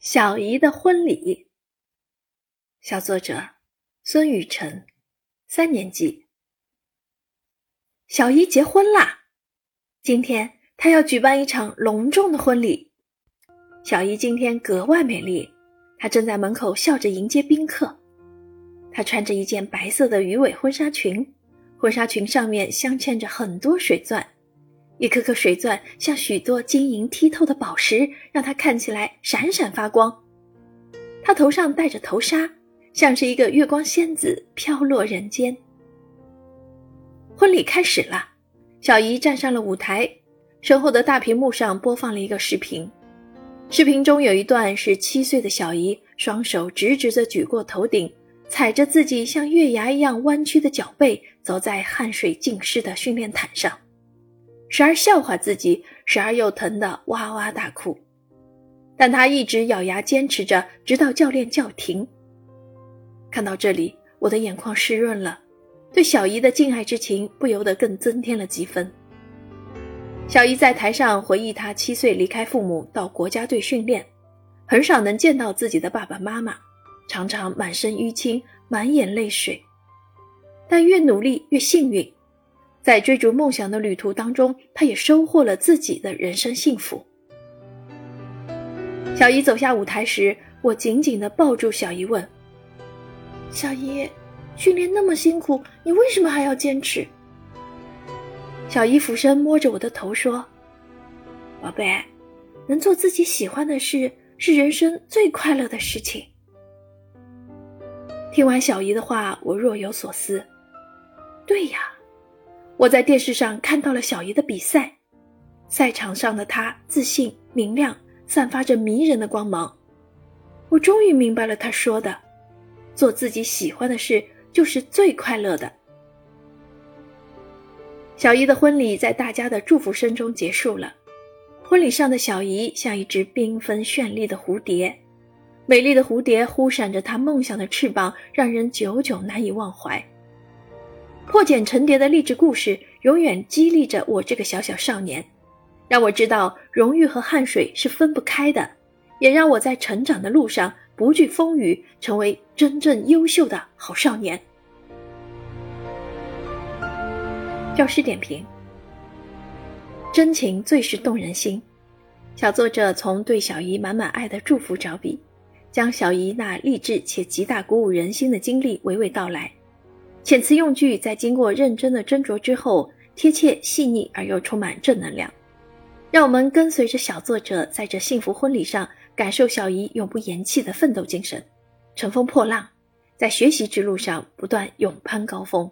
小姨的婚礼，小作者孙雨晨，三年级。小姨结婚啦！今天她要举办一场隆重的婚礼。小姨今天格外美丽，她正在门口笑着迎接宾客。她穿着一件白色的鱼尾婚纱裙，婚纱裙上面镶嵌着很多水钻。一颗颗水钻像许多晶莹剔透的宝石，让它看起来闪闪发光。她头上戴着头纱，像是一个月光仙子飘落人间。婚礼开始了，小姨站上了舞台，身后的大屏幕上播放了一个视频。视频中有一段是七岁的小姨双手直直地举过头顶，踩着自己像月牙一样弯曲的脚背，走在汗水浸湿的训练毯上。时而笑话自己，时而又疼得哇哇大哭，但他一直咬牙坚持着，直到教练叫停。看到这里，我的眼眶湿润了，对小姨的敬爱之情不由得更增添了几分。小姨在台上回忆，她七岁离开父母到国家队训练，很少能见到自己的爸爸妈妈，常常满身淤青，满眼泪水，但越努力越幸运。在追逐梦想的旅途当中，他也收获了自己的人生幸福。小姨走下舞台时，我紧紧地抱住小姨，问：“小姨，训练那么辛苦，你为什么还要坚持？”小姨俯身摸着我的头说：“宝贝，能做自己喜欢的事，是人生最快乐的事情。”听完小姨的话，我若有所思。对呀。我在电视上看到了小姨的比赛，赛场上的她自信明亮，散发着迷人的光芒。我终于明白了她说的：“做自己喜欢的事就是最快乐的。”小姨的婚礼在大家的祝福声中结束了。婚礼上的小姨像一只缤纷绚丽的蝴蝶，美丽的蝴蝶忽闪着她梦想的翅膀，让人久久难以忘怀。破茧成蝶的励志故事，永远激励着我这个小小少年，让我知道荣誉和汗水是分不开的，也让我在成长的路上不惧风雨，成为真正优秀的好少年。教师点评：真情最是动人心。小作者从对小姨满满爱的祝福着笔，将小姨那励志且极大鼓舞人心的经历娓娓道来。遣词用句在经过认真的斟酌之后，贴切细腻而又充满正能量，让我们跟随着小作者在这幸福婚礼上，感受小姨永不言弃的奋斗精神，乘风破浪，在学习之路上不断勇攀高峰。